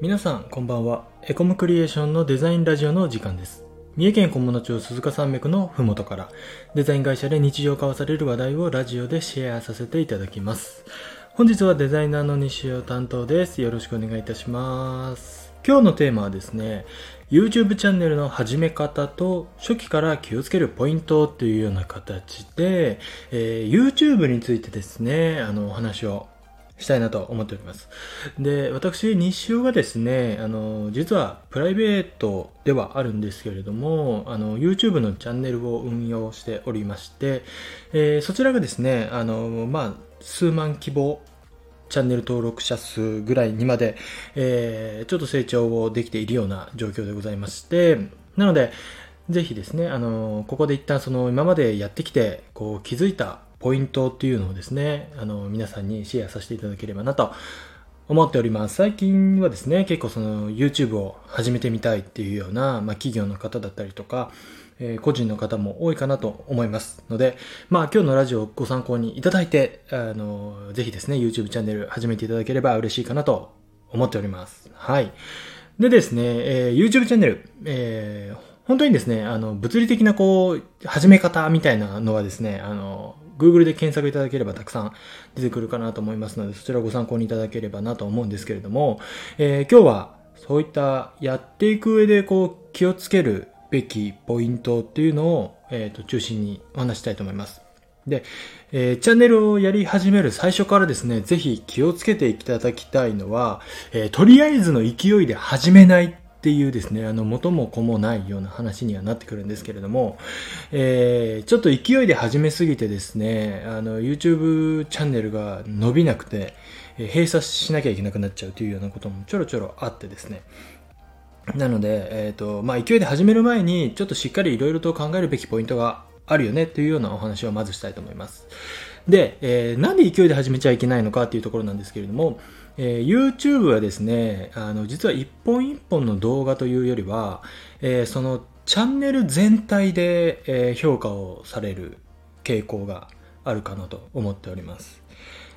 皆さんこんばんは。エコムクリエーションのデザインラジオの時間です。三重県菰野町鈴鹿山脈のふもとからデザイン会社で日常交わされる話題をラジオでシェアさせていただきます。本日はデザイナーの西尾担当です。よろしくお願いいたします。今日のテーマはですね YouTube チャンネルの始め方と初期から気をつけるポイントというような形で、えー、YouTube についてですねあのお話をしたいなと思っております。で、私、日尾がですね、あの、実はプライベートではあるんですけれども、あの、YouTube のチャンネルを運用しておりまして、えー、そちらがですね、あの、まあ、数万規模チャンネル登録者数ぐらいにまで、えー、ちょっと成長をできているような状況でございまして、なので、ぜひですね、あの、ここで一旦その今までやってきて、こう気づいたポイントっていうのをですね、あの、皆さんにシェアさせていただければなと思っております。最近はですね、結構その YouTube を始めてみたいっていうような、まあ、企業の方だったりとか、えー、個人の方も多いかなと思いますので、まあ今日のラジオをご参考にいただいて、あの、ぜひですね、YouTube チャンネル始めていただければ嬉しいかなと思っております。はい。でですね、えー、YouTube チャンネル、えー、本当にですね、あの、物理的なこう、始め方みたいなのはですね、あの、Google で検索いただければたくさん出てくるかなと思いますので、そちらをご参考にいただければなと思うんですけれども、えー、今日はそういったやっていく上でこう気をつけるべきポイントっていうのを、えー、と中心にお話したいと思います。で、えー、チャンネルをやり始める最初からですね、ぜひ気をつけていただきたいのは、えー、とりあえずの勢いで始めないっていうですね、あの、元も子もないような話にはなってくるんですけれども、えー、ちょっと勢いで始めすぎてですね、あの、YouTube チャンネルが伸びなくて、閉鎖しなきゃいけなくなっちゃうというようなこともちょろちょろあってですね、なので、えっ、ー、と、まあ、勢いで始める前に、ちょっとしっかりいろいろと考えるべきポイントがあるよねというようなお話をまずしたいと思います。で、えー、なんで勢いで始めちゃいけないのかっていうところなんですけれども、えー、YouTube はですね、あの、実は一本一本の動画というよりは、えー、そのチャンネル全体で、えー、評価をされる傾向があるかなと思っております。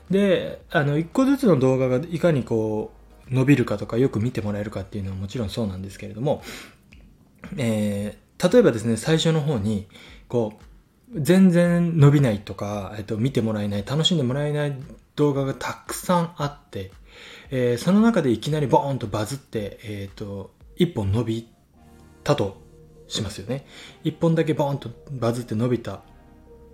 で、あの、一個ずつの動画がいかにこう、伸びるかとかよく見てもらえるかっていうのはもちろんそうなんですけれども、えー、例えばですね、最初の方に、こう、全然伸びないとか、えっと、見てもらえない、楽しんでもらえない動画がたくさんあって、えー、その中でいきなりボーンとバズって、えっ、ー、と、一本伸びたとしますよね。一本だけボーンとバズって伸びた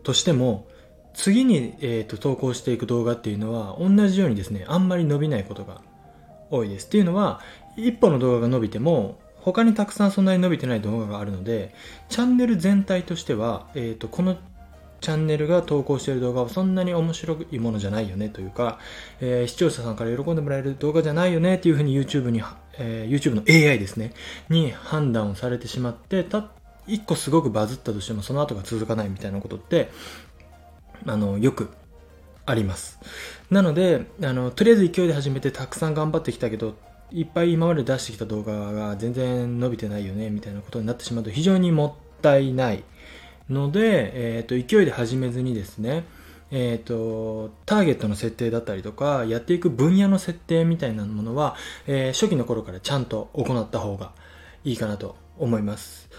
としても、次に、えーと、投稿していく動画っていうのは同じようにですね、あんまり伸びないことが多いです。っていうのは、一本の動画が伸びても、他にたくさんそんなに伸びてない動画があるので、チャンネル全体としては、えっ、ー、と、このチャンネルが投稿している動画はそんなに面白いものじゃないよねというか、えー、視聴者さんから喜んでもらえる動画じゃないよねっていうふうに YouTube に、えー、YouTube の AI ですね、に判断をされてしまって、た、一個すごくバズったとしてもその後が続かないみたいなことって、あの、よくあります。なので、あの、とりあえず勢いで始めてたくさん頑張ってきたけど、いっぱい今まで出してきた動画が全然伸びてないよねみたいなことになってしまうと非常にもったいないので、えっ、ー、と、勢いで始めずにですね、えっ、ー、と、ターゲットの設定だったりとか、やっていく分野の設定みたいなものは、えー、初期の頃からちゃんと行った方がいいかなと思います。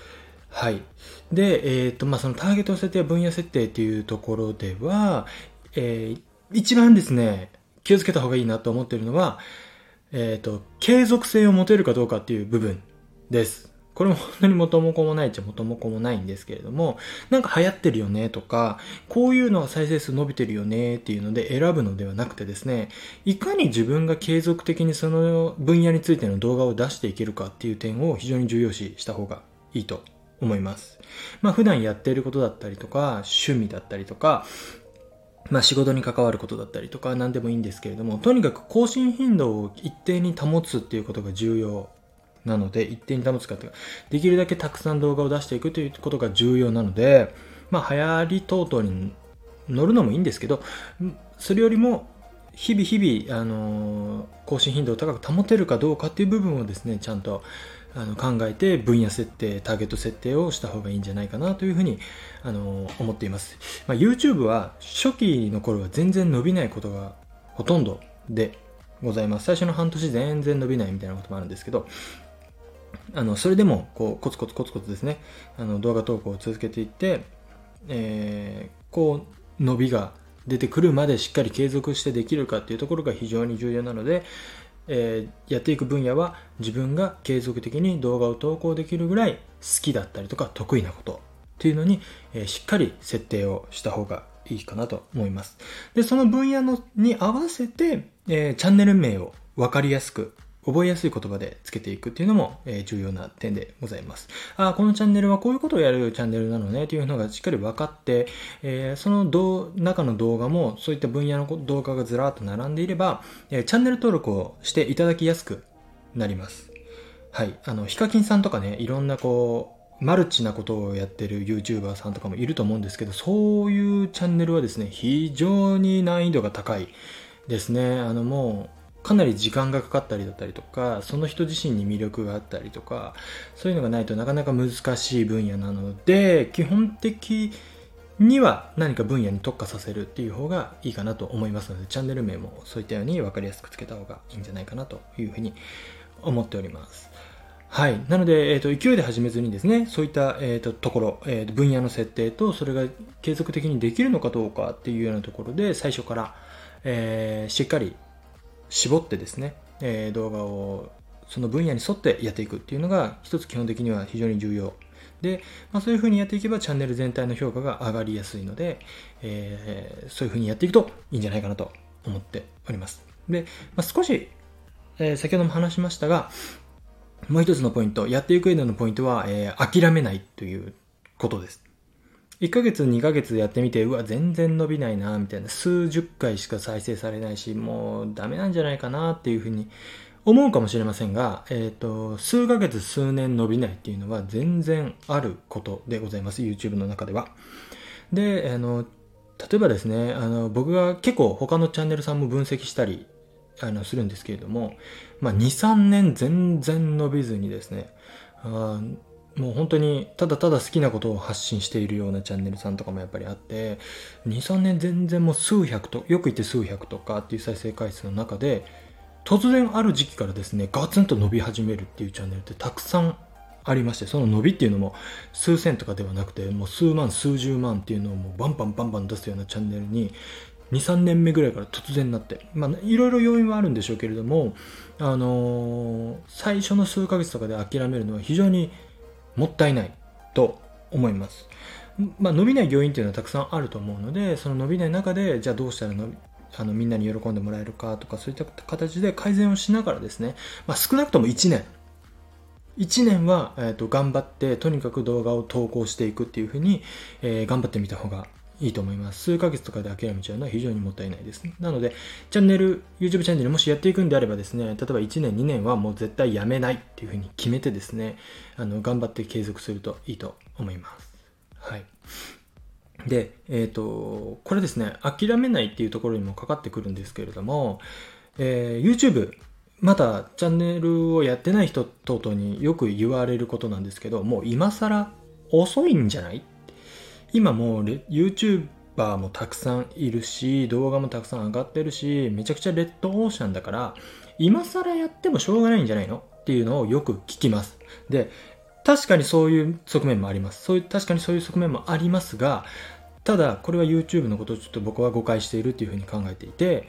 はい。で、えっ、ー、と、まあ、そのターゲット設定や分野設定っていうところでは、えー、一番ですね、気をつけた方がいいなと思ってるのは、えっ、ー、と、継続性を持てるかどうかっていう部分です。これも本当に元も子もないっちゃ元も子もないんですけれども、なんか流行ってるよねとか、こういうのが再生数伸びてるよねっていうので選ぶのではなくてですね、いかに自分が継続的にその分野についての動画を出していけるかっていう点を非常に重要視した方がいいと思います。まあ普段やっていることだったりとか、趣味だったりとか、まあ仕事に関わることだったりとか何でもいいんですけれども、とにかく更新頻度を一定に保つっていうことが重要なので、一定に保つかというか、できるだけたくさん動画を出していくということが重要なので、まあ、流行り等々に乗るのもいいんですけど、それよりも、日々日々、あのー、更新頻度を高く保てるかどうかっていう部分をですね、ちゃんとあの考えて分野設定、ターゲット設定をした方がいいんじゃないかなというふうに、あのー、思っています。まあ、YouTube は初期の頃は全然伸びないことがほとんどで、ございます。最初の半年全然伸びないみたいなこともあるんですけど、あの、それでも、こう、コツコツコツコツですね、あの、動画投稿を続けていって、えー、こう、伸びが出てくるまでしっかり継続してできるかっていうところが非常に重要なので、えー、やっていく分野は自分が継続的に動画を投稿できるぐらい好きだったりとか得意なことっていうのに、えー、しっかり設定をした方がいいかなと思います。で、その分野のに合わせて、えー、チャンネル名を分かりやすく覚えやすい言葉でつけていくっていうのも、え、重要な点でございます。ああこのチャンネルはこういうことをやるチャンネルなのねというのがしっかり分かって、え、その中の動画もそういった分野の動画がずらっと並んでいれば、え、チャンネル登録をしていただきやすくなります。はい。あの、ヒカキンさんとかね、いろんなこう、マルチなことをやってる YouTuber さんとかもいると思うんですけど、そういうチャンネルはですね、非常に難易度が高いですね。あのもう、かなり時間がかかったりだったりとかその人自身に魅力があったりとかそういうのがないとなかなか難しい分野なので基本的には何か分野に特化させるっていう方がいいかなと思いますのでチャンネル名もそういったように分かりやすくつけた方がいいんじゃないかなというふうに思っております。はい。なので、えっ、ー、と、勢いで始めずにですね、そういった、えっ、ー、と、ところ、えー、分野の設定と、それが継続的にできるのかどうかっていうようなところで、最初から、えー、しっかり絞ってですね、え、動画をその分野に沿ってやっていくっていうのが一つ基本的には非常に重要で、まあ、そういうふうにやっていけばチャンネル全体の評価が上がりやすいので、えー、そういうふうにやっていくといいんじゃないかなと思っております。で、まあ、少し、えー、先ほども話しましたが、もう一つのポイント、やっていく上でのポイントは、えー、諦めないということです。1ヶ月、2ヶ月やってみて、うわ、全然伸びないな、みたいな、数十回しか再生されないし、もうダメなんじゃないかな、っていうふうに思うかもしれませんが、えっ、ー、と、数ヶ月、数年伸びないっていうのは全然あることでございます。YouTube の中では。で、あの、例えばですね、あの、僕が結構他のチャンネルさんも分析したり、あの、するんですけれども、まあ、2、3年全然伸びずにですね、あもう本当にただただ好きなことを発信しているようなチャンネルさんとかもやっぱりあって23年全然もう数百とよく言って数百とかっていう再生回数の中で突然ある時期からですねガツンと伸び始めるっていうチャンネルってたくさんありましてその伸びっていうのも数千とかではなくてもう数万数十万っていうのをもうバンバンバンバン出すようなチャンネルに23年目ぐらいから突然なってまあいろいろ要因はあるんでしょうけれどもあのー、最初の数ヶ月とかで諦めるのは非常にもったいないと思います。まあ、伸びない要因っていうのはたくさんあると思うので、その伸びない中で、じゃあどうしたらのあのみんなに喜んでもらえるかとか、そういった形で改善をしながらですね、まあ、少なくとも1年、1年は、えーと、頑張って、とにかく動画を投稿していくっていうふうに、えー、頑張ってみた方がいいと思います。数ヶ月とかで諦めちゃうのは非常にもったいないです。なので、チャンネル、YouTube チャンネルもしやっていくんであればですね、例えば1年、2年はもう絶対やめないっていうふうに決めてですね、あの、頑張って継続するといいと思います。はい。で、えっ、ー、と、これですね、諦めないっていうところにもかかってくるんですけれども、えー、YouTube、まだチャンネルをやってない人等々によく言われることなんですけど、もう今更遅いんじゃない今もう YouTuber もたくさんいるし、動画もたくさん上がってるし、めちゃくちゃレッドオーシャンだから、今更やってもしょうがないんじゃないのっていうのをよく聞きます。で、確かにそういう側面もあります。そういう、確かにそういう側面もありますが、ただ、これは YouTube のことをちょっと僕は誤解しているというふうに考えていて、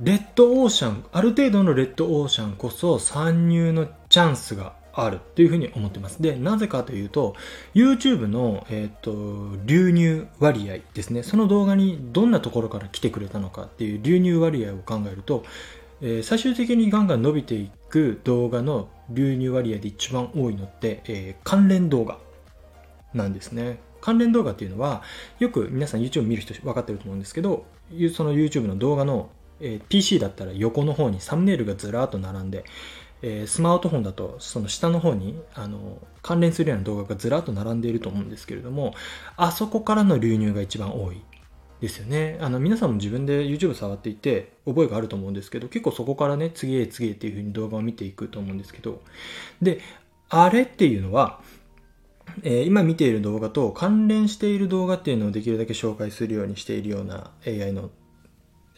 レッドオーシャン、ある程度のレッドオーシャンこそ参入のチャンスがあるというふうに思ってます。で、なぜかというと、YouTube の、えっ、ー、と、流入割合ですね。その動画にどんなところから来てくれたのかっていう流入割合を考えると、えー、最終的にガンガン伸びていく動画の流入割合で一番多いのって、えー、関連動画なんですね。関連動画っていうのは、よく皆さん YouTube 見る人分かってると思うんですけど、その YouTube の動画の、え、PC だったら横の方にサムネイルがずらーっと並んで、えー、スマートフォンだとその下の方にあの関連するような動画がずらっと並んでいると思うんですけれどもあそこからの流入が一番多いですよね。あの皆さんも自分で YouTube 触っていて覚えがあると思うんですけど結構そこからね次へ次へっていう風に動画を見ていくと思うんですけど。であれっていうのはえー、今見ている動画と関連している動画っていうのをできるだけ紹介するようにしているような AI の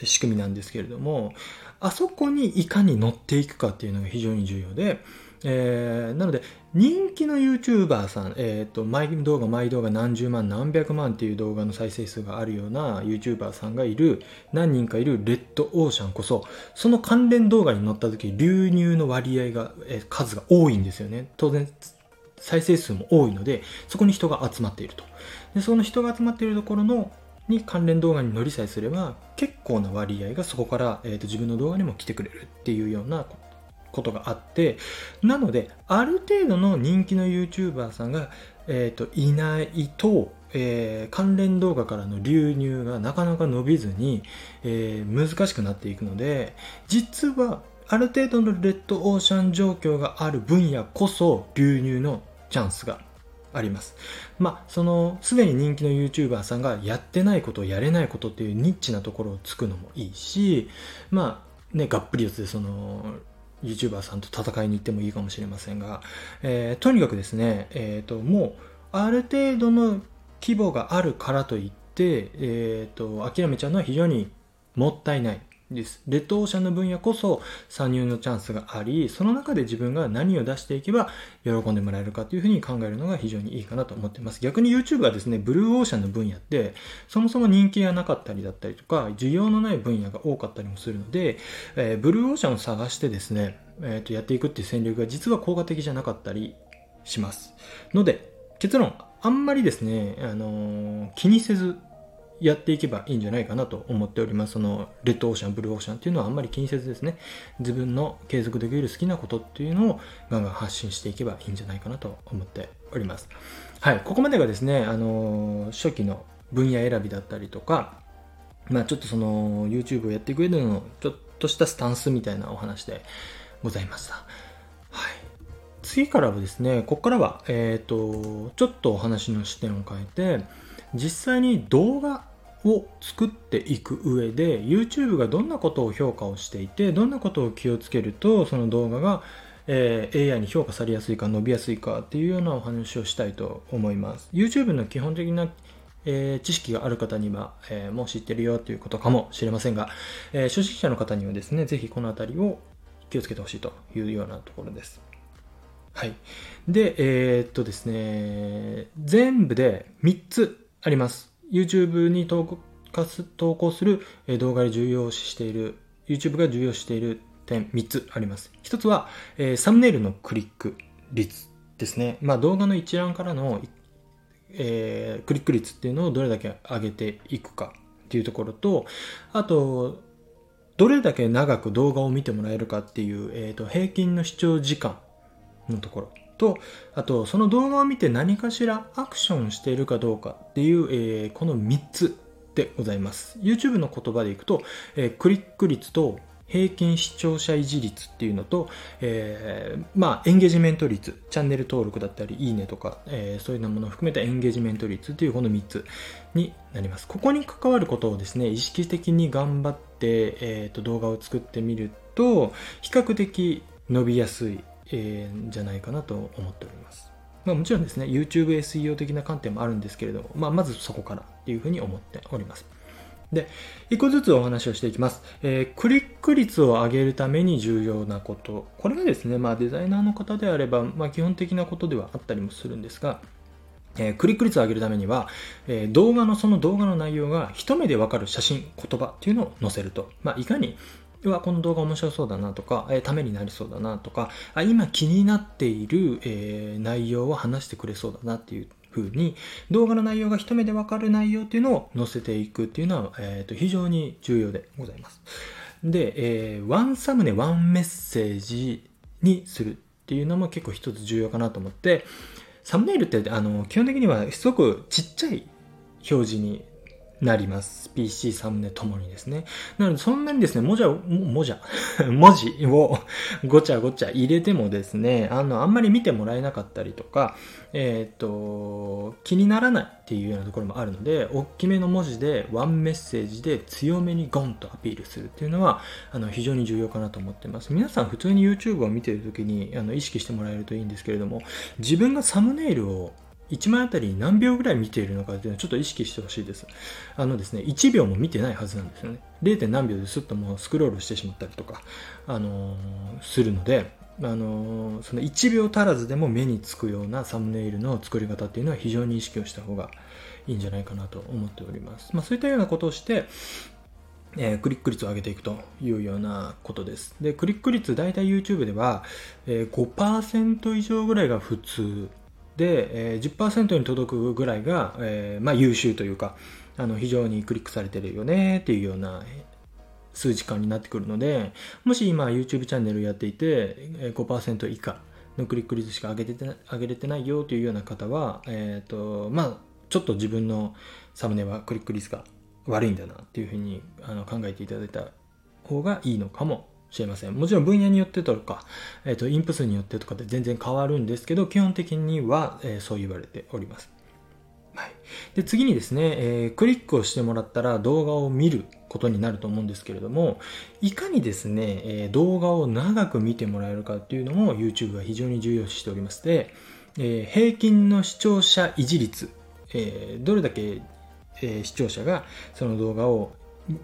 仕組みなんですけれども、あそこにいかに乗っていくかっていうのが非常に重要で、えー、なので、人気の YouTuber さん、えっ、ー、と、毎動画、毎動画何十万、何百万っていう動画の再生数があるような YouTuber さんがいる、何人かいるレッドオーシャンこそ、その関連動画に載った時、流入の割合が、えー、数が多いんですよね。当然、再生数も多いので、そこに人が集まっていると。で、その人が集まっているところのに関連動画に乗りさえすれば結構な割合がそこから、えーと、自分の動画にも来てくれるっていうようなことがあってなのである程度の人気の YouTuber さんが、えーと、いないと、えー、関連動画からの流入がなかなか伸びずに、えー、難しくなっていくので実はある程度のレッドオーシャン状況がある分野こそ流入のチャンスがあります。まあ、その、すでに人気の YouTuber さんがやってないこと、やれないことっていうニッチなところをつくのもいいし、まあ、ね、がっぷり四つでその、YouTuber さんと戦いに行ってもいいかもしれませんが、えー、とにかくですね、えっ、ー、と、もう、ある程度の規模があるからといって、えっ、ー、と、諦めちゃうのは非常にもったいない。です。レッドオーシャンの分野こそ参入のチャンスがあり、その中で自分が何を出していけば喜んでもらえるかというふうに考えるのが非常にいいかなと思っています。逆に YouTube はですね、ブルーオーシャンの分野って、そもそも人気がなかったりだったりとか、需要のない分野が多かったりもするので、えー、ブルーオーシャンを探してですね、えー、とやっていくっていう戦略が実は効果的じゃなかったりします。ので、結論、あんまりですね、あのー、気にせずやっていけばいいんじゃないかなと思っております。その、レッドオーシャン、ブルーオーシャンっていうのはあんまり気にせずですね、自分の継続できる好きなことっていうのをガンガン発信していけばいいんじゃないかなと思っております。はい、ここまでがですね、あの、初期の分野選びだったりとか、まあちょっとその、YouTube をやっていく上での、ちょっとしたスタンスみたいなお話でございました。はい。次からはですね、ここからは、えっ、ー、と、ちょっとお話の視点を変えて、実際に動画を作っていく上で YouTube がどんなことを評価をしていてどんなことを気をつけるとその動画が、えー、AI に評価されやすいか伸びやすいかっていうようなお話をしたいと思います YouTube の基本的なえー、知識がある方には、えー、もう知ってるよということかもしれませんが、え、初心者の方にはですね、ぜひこのあたりを気をつけてほしいというようなところです。はい。で、え、っとですね、全部で3つあります。YouTube に投稿する動画で重要視している、YouTube が重要視している点3つあります。1つは、えー、サムネイルのクリック率ですね。まあ動画の一覧からの、えー、クリック率っていうのをどれだけ上げていくかっていうところと、あと、どれだけ長く動画を見てもらえるかっていう、えーと平均の視聴時間のところ。と、あと、その動画を見て何かしらアクションしているかどうかっていう、えー、この3つでございます。YouTube の言葉でいくと、えー、クリック率と平均視聴者維持率っていうのと、えー、まあ、エンゲージメント率、チャンネル登録だったり、いいねとか、えー、そういうようなものを含めたエンゲージメント率っていうこの3つになります。ここに関わることをですね、意識的に頑張って、えーと動画を作ってみると、比較的伸びやすいえー、じゃないかなと思っております。まあ、もちろんですね、YouTube SEO 的な観点もあるんですけれども、まあ、まずそこからっていうふうに思っております。で、一個ずつお話をしていきます。えー、クリック率を上げるために重要なこと。これはですね、まあデザイナーの方であれば、まあ基本的なことではあったりもするんですが、えー、クリック率を上げるためには、えー、動画のその動画の内容が一目でわかる写真、言葉っていうのを載せると。まあいかにうわ、この動画面白そうだなとか、えー、ためになりそうだなとか、あ今気になっている、えー、内容を話してくれそうだなっていう風に、動画の内容が一目でわかる内容っていうのを載せていくっていうのは、えーと、非常に重要でございます。で、えー、ワンサムネ、ワンメッセージにするっていうのも結構一つ重要かなと思って、サムネイルってあの基本的にはすごくちっちゃい表示になります。PC サムネともにですね。なので、そんなにですね、文字を、文字、文字をごちゃごちゃ入れてもですね、あの、あんまり見てもらえなかったりとか、えっ、ー、と、気にならないっていうようなところもあるので、大きめの文字で、ワンメッセージで強めにゴンとアピールするっていうのは、あの、非常に重要かなと思ってます。皆さん普通に YouTube を見てるときに、あの、意識してもらえるといいんですけれども、自分がサムネイルを1枚あたり何秒ぐらい見ているのかっていうのはちょっと意識してほしいです。あのですね、1秒も見てないはずなんですよね。0. 何秒ですっともうスクロールしてしまったりとか、あのー、するので、あのー、その1秒足らずでも目につくようなサムネイルの作り方っていうのは非常に意識をした方がいいんじゃないかなと思っております。まあ、そういったようなことをして、えー、クリック率を上げていくというようなことです。で、クリック率、大体 YouTube では、えー、5%以上ぐらいが普通で、えー、10%に届くぐらいが、えー、まあ優秀というか、あの、非常にクリックされてるよねっていうような数時間になってくるので、もし今 YouTube チャンネルやっていて、5%以下のクリック率しか上げて上げれてないよというような方は、え、ー、と、まあちょっと自分のサムネはクリック率が悪いんだなっていうふうにあの考えていただいた方がいいのかも。しれません。もちろん分野によってとか、えっ、ー、と、インプ数によってとかで全然変わるんですけど、基本的には、えー、そう言われております。はい。で、次にですね、えー、クリックをしてもらったら動画を見ることになると思うんですけれども、いかにですね、え動画を長く見てもらえるかっていうのも YouTube は非常に重要視しておりまして、え平均の視聴者維持率え、どれだけ、え、視聴者がその動画を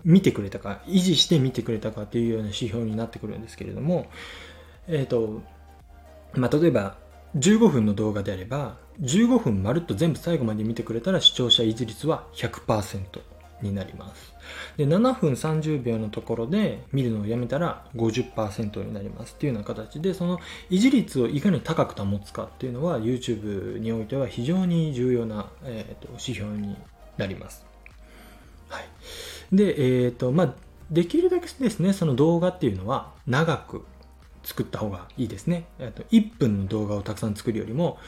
見てくれたか、維持して見てくれたかっていうような指標になってくるんですけれども、え、ー、と、まあ、例えば、15分の動画であれば、15分まるっと全部最後まで見てくれたら視聴者維持率は100%になります。で、7分30秒のところで見るのをやめたら50%になりますっていうような形で、その維持率をいかに高く保つかっていうのは YouTube においては非常に重要な、えーと、指標になります。はい。で、えっ、ー、と、まあ、できるだけですね、その動画っていうのは長く作った方がいいですね。と1分の動画をたくさん作るよりも、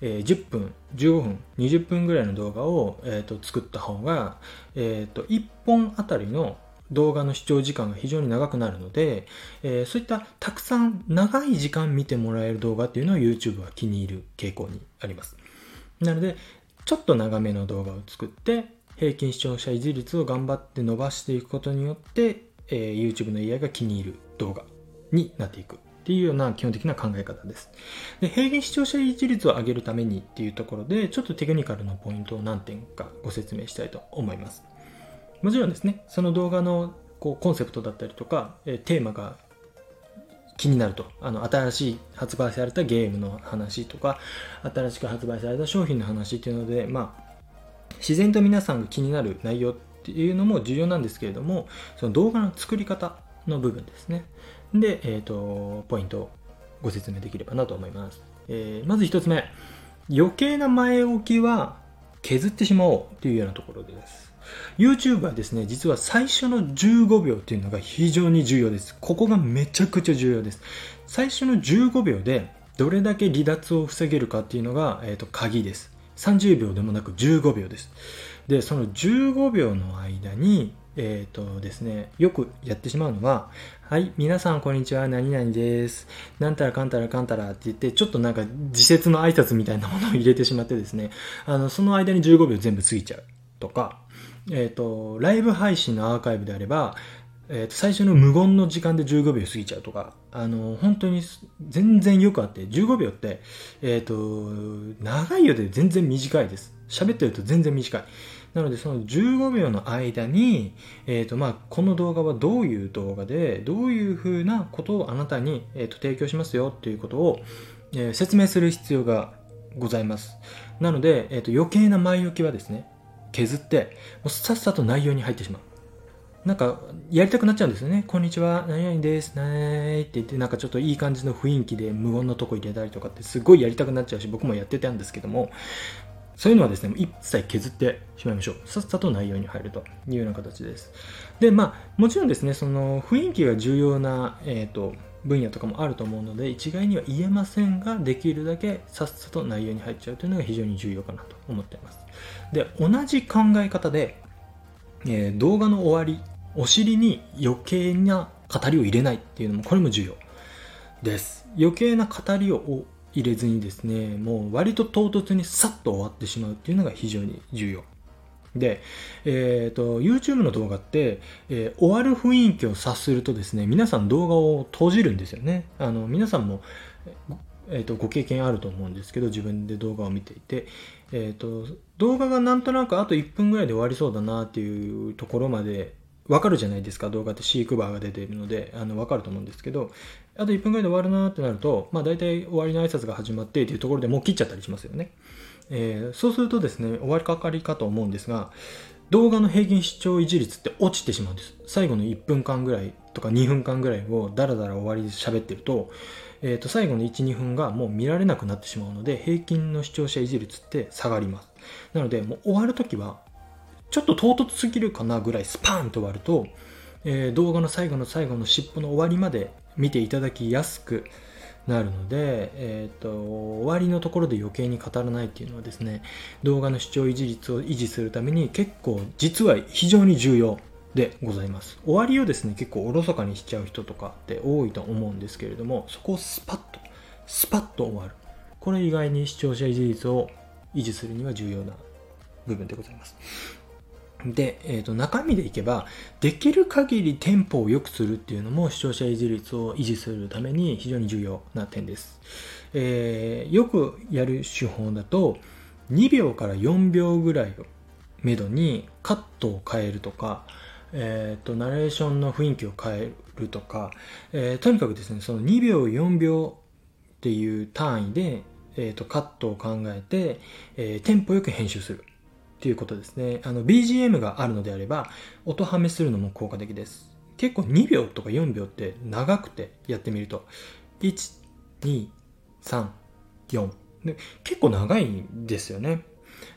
えー、10分、15分、20分ぐらいの動画を、えーと、作った方が、えーと、1本あたりの動画の視聴時間が非常に長くなるので、えー、そういったたくさん長い時間見てもらえる動画っていうのを YouTube は気に入る傾向にあります。なので、ちょっと長めの動画を作って、平均視聴者維持率を頑張って伸ばしていくことによって、えー、YouTube の AI が気に入る動画になっていくっていうような基本的な考え方です。で平均視聴者維持率を上げるためにっていうところで、ちょっとテクニカルなポイントを何点かご説明したいと思います。もちろんですね、その動画のこうコンセプトだったりとか、えテーマが気になると。あの、新しい発売されたゲームの話とか、新しく発売された商品の話っていうので、まあ、自然と皆さんが気になる内容っていうのも重要なんですけれども、その動画の作り方の部分ですね。で、え、ー、と、ポイントをご説明できればなと思います。えー、まず一つ目。余計な前置きは削ってしまおうというようなところです。YouTube はですね、実は最初の15秒っていうのが非常に重要です。ここがめちゃくちゃ重要です。最初の15秒でどれだけ離脱を防げるかっていうのが、えーと、鍵です。30秒でもなく15秒です。で、その15秒の間に、えっ、とですね、よくやってしまうのは、はい、皆さんこんにちは、何々です。なんたらかんたらかんたらって言って、ちょっとなんか自説の挨拶みたいなものを入れてしまってですね、あの、その間に15秒全部過ぎちゃうとか、えっ、ー、と、ライブ配信のアーカイブであれば、えー、と最初の無言の時間で15秒過ぎちゃうとか、あの、本当に全然よくあって、15秒って、えっ、ー、と、長いよで全然短いです。喋ってると全然短い。なのでその15秒の間に、えっ、ー、とまあ、この動画はどういう動画で、どういうふうなことをあなたに、えー、と提供しますよっていうことを、えー、説明する必要がございます。なので、えっ、と余計な前置きはですね、削って、もうさっさと内容に入ってしまう。なんか、やりたくなっちゃうんですよね。こんにちは、何々です、なーって言って、なんかちょっといい感じの雰囲気で無言のとこ入れたりとかってすごいやりたくなっちゃうし、僕もやってたんですけども、そういうのはですね、一切削ってしまいましょう。さっさと内容に入るというような形です。で、まあ、もちろんですね、その雰囲気が重要な、えっ、ー、と、分野とかもあると思うので、一概には言えませんが、できるだけさっさと内容に入っちゃうというのが非常に重要かなと思っています。で、同じ考え方で、えー、動画の終わり、お尻に余計な語りを入れないっていうのも、これも重要です。余計な語りを入れずにですね、もう割と唐突にさっと終わってしまうっていうのが非常に重要。で、えっ、ー、と、YouTube の動画って、えー、終わる雰囲気を察するとですね、皆さん動画を閉じるんですよね。あの、皆さんも、えーと、ご経験あると思うんですけど自分で動画を見ていて、えーと、動画がなんとなくあと1分ぐらいで終わりそうだなっていうところまでわかるじゃないですか動画って飼育バーが出ているのであの分かると思うんですけどあと1分ぐらいで終わるなってなると、まあ、大体終わりの挨拶が始まってっていうところでもう切っちゃったりしますよね、えー、そうするとですね終わりかかりかと思うんですが動画の平均視聴維持率って落ちてしまうんです。最後の1分間ぐらいとか2分間ぐらいをダラダラ終わりで喋ってると,、えー、と最後の12分がもう見られなくなってしまうので平均の視聴者維持率って下がります。なのでもう終わるときはちょっと唐突すぎるかなぐらいスパーンと終わると、えー、動画の最後の最後の尻尾の終わりまで見ていただきやすくなるので、えーと、終わりのところで余計に語らないっていうのはですね動画の視聴維持率を維持するために結構実は非常に重要でございます。終わりをですね結構おろそかにしちゃう人とかって多いと思うんですけれどもそこをスパッとスパッと終わる。これ意外に視聴者維持率を維持するには重要な部分でございます。で、えー、と中身でいけば、できる限りテンポを良くするっていうのも視聴者維持率を維持するために非常に重要な点です。えー、よくやる手法だと、2秒から4秒ぐらいをめどにカットを変えるとか、えーと、ナレーションの雰囲気を変えるとか、えー、とにかくですね、その2秒、4秒っていう単位で、えーとカットを考えて、えー、テンポよく編集する。っていうことですね。あの、BGM があるのであれば、音はめするのも効果的です。結構2秒とか4秒って長くてやってみると、1、2、3、4。で結構長いんですよね。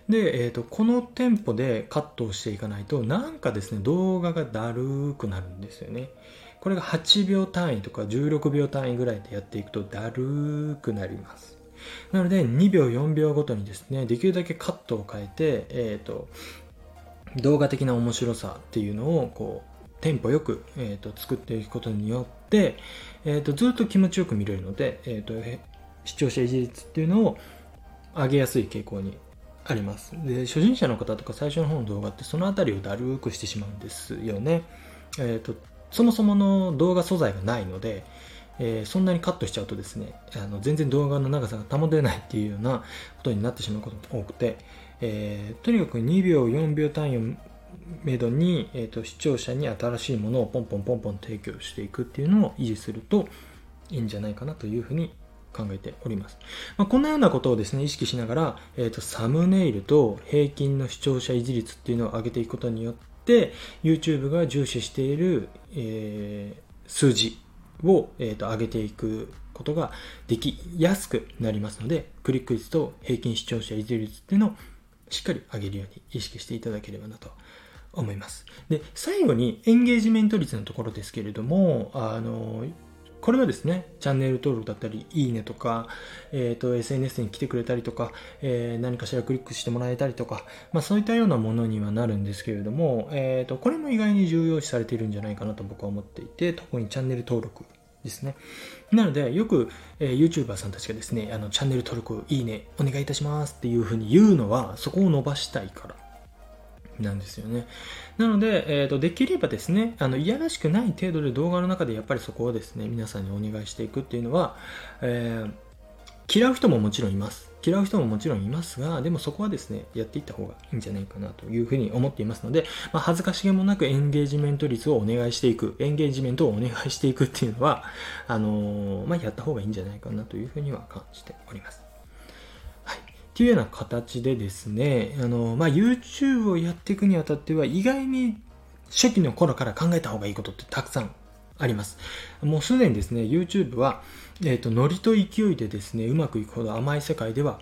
で、えーと、このテンポでカットをしていかないとなんかですね動画がだるくなるんですよねこれが8秒単位とか16秒単位ぐらいでやっていくとだるくなりますなので2秒4秒ごとにですねできるだけカットを変えて、えーと、動画的な面白さっていうのをこうテンポよく、えーと、作っていくことによって、えーと、ずっと気持ちよく見れるので、えー、と視聴者維持率っていうのを上げやすい傾向にあります。で初心者の方とか最初の方の動画ってその辺りをだるくしてしまうんですよね、えー、とそもそもの動画素材がないので、えー、そんなにカットしちゃうとですねあの全然動画の長さが保てないっていうようなことになってしまうことが多くて、えー、とにかく2秒4秒単位をめどに、えーと、視聴者に新しいものをポンポンポンポン提供していくっていうのを維持するといいんじゃないかなというふうに考えております。まあ、こんなようなことをですね、意識しながら、えーと、サムネイルと平均の視聴者維持率っていうのを上げていくことによって、YouTube が重視している、えー、数字を、えーと、上げていくことができやすくなりますので、クリック率と平均視聴者維持率っていうのをしっかり上げるように意識していただければなと思います。で、最後にエンゲージメント率のところですけれども、あの、これはですね、チャンネル登録だったり、いいねとか、えっ、ー、と、SNS に来てくれたりとか、えー、何かしらクリックしてもらえたりとか、まあそういったようなものにはなるんですけれども、えっ、ー、と、これも意外に重要視されているんじゃないかなと僕は思っていて、特にチャンネル登録ですね。なので、よく、えー、YouTuber さんたちがですね、あの、チャンネル登録、いいね、お願いいたしますっていうふうに言うのは、そこを伸ばしたいからなんですよね。なので、えーと、できればですね、あの、いやらしくない程度で動画の中でやっぱりそこをですね、皆さんにお願いしていくっていうのは、えー、嫌う人ももちろんいます。嫌う人ももちろんいますが、でもそこはですね、やっていった方がいいんじゃないかなというふうに思っていますので、まあ、恥ずかしげもなくエンゲージメント率をお願いしていく、エンゲージメントをお願いしていくっていうのは、あのー、まあ、やった方がいいんじゃないかなというふうには感じております。っていうような形でですね、あの、まあ、YouTube をやっていくにあたっては、意外に初期の頃から考えた方がいいことってたくさんあります。もうすでにですね、YouTube は、えっ、ー、と、ノリと勢いでですね、うまくいくほど甘い世界では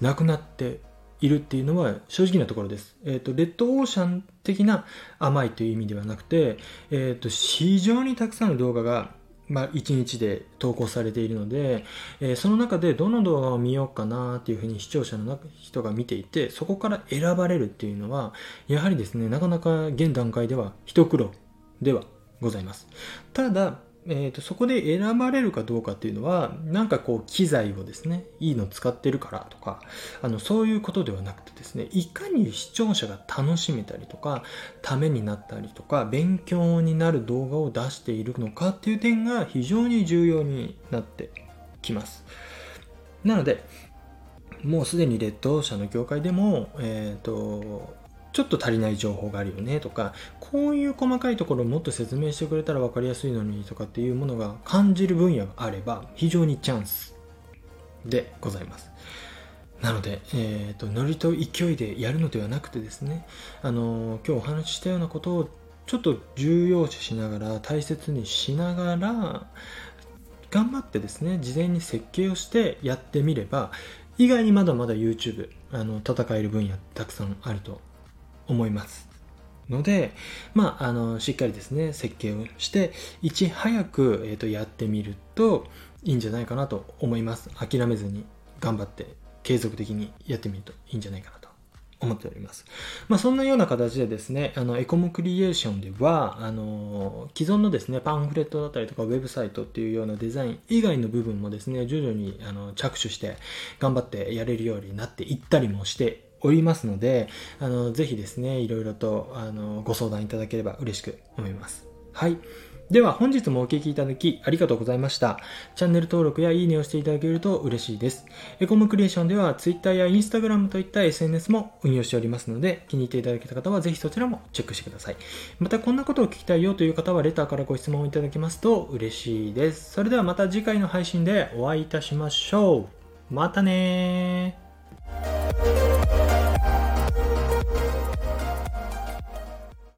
なくなっているっていうのは正直なところです。えっ、ー、と、レッドオーシャン的な甘いという意味ではなくて、えっ、ー、と、非常にたくさんの動画がまあ、1日で投稿されているので、えー、その中でどの動画を見ようかなっていうふうに視聴者の人が見ていて、そこから選ばれるっていうのは、やはりですね、なかなか現段階では一苦労ではございます。ただ、えーと、そこで選ばれるかどうかっていうのはなんかこう機材をですねいいの使ってるからとかあのそういうことではなくてですねいかに視聴者が楽しめたりとかためになったりとか勉強になる動画を出しているのかっていう点が非常に重要になってきます。なので、もうすでにレッド社の業界でも、えっ、ー、と、ちょっと足りない情報があるよねとか、こういう細かいところをもっと説明してくれたら分かりやすいのにとかっていうものが感じる分野があれば、非常にチャンスでございます。なので、えーと、ノリと勢いでやるのではなくてですね、あの今日お話ししたようなことをちょっと重要視しながら大切にしながら頑張ってですね事前に設計をしてやってみれば意外にまだまだ YouTube あの戦える分野たくさんあると思います。ので、まあ、あのしっかりですね設計をしていち早く、えーとやってみるといいんじゃないかなと思います。諦めずに頑張って継続的にやってみるといいんじゃないかなと。思っております。まあ、そんなような形でですね、あの、エコムクリエーションでは、あの、既存のですね、パンフレットだったりとか、ウェブサイトっていうようなデザイン以外の部分もですね、徐々にあの着手して頑張ってやれるようになっていったりもしておりますので、あの、ぜひですね、いろいろと、あの、ご相談いただければ嬉しく思います。はい。では本日もお聴きいただきありがとうございました。チャンネル登録やいいねをしていただけると嬉しいです。エコムクリエーションでは Twitter や Instagram といった SNS も運用しておりますので気に入っていただけた方はぜひそちらもチェックしてください。またこんなことを聞きたいよという方はレターからご質問をいただけますと嬉しいです。それではまた次回の配信でお会いいたしましょう。またねー。Música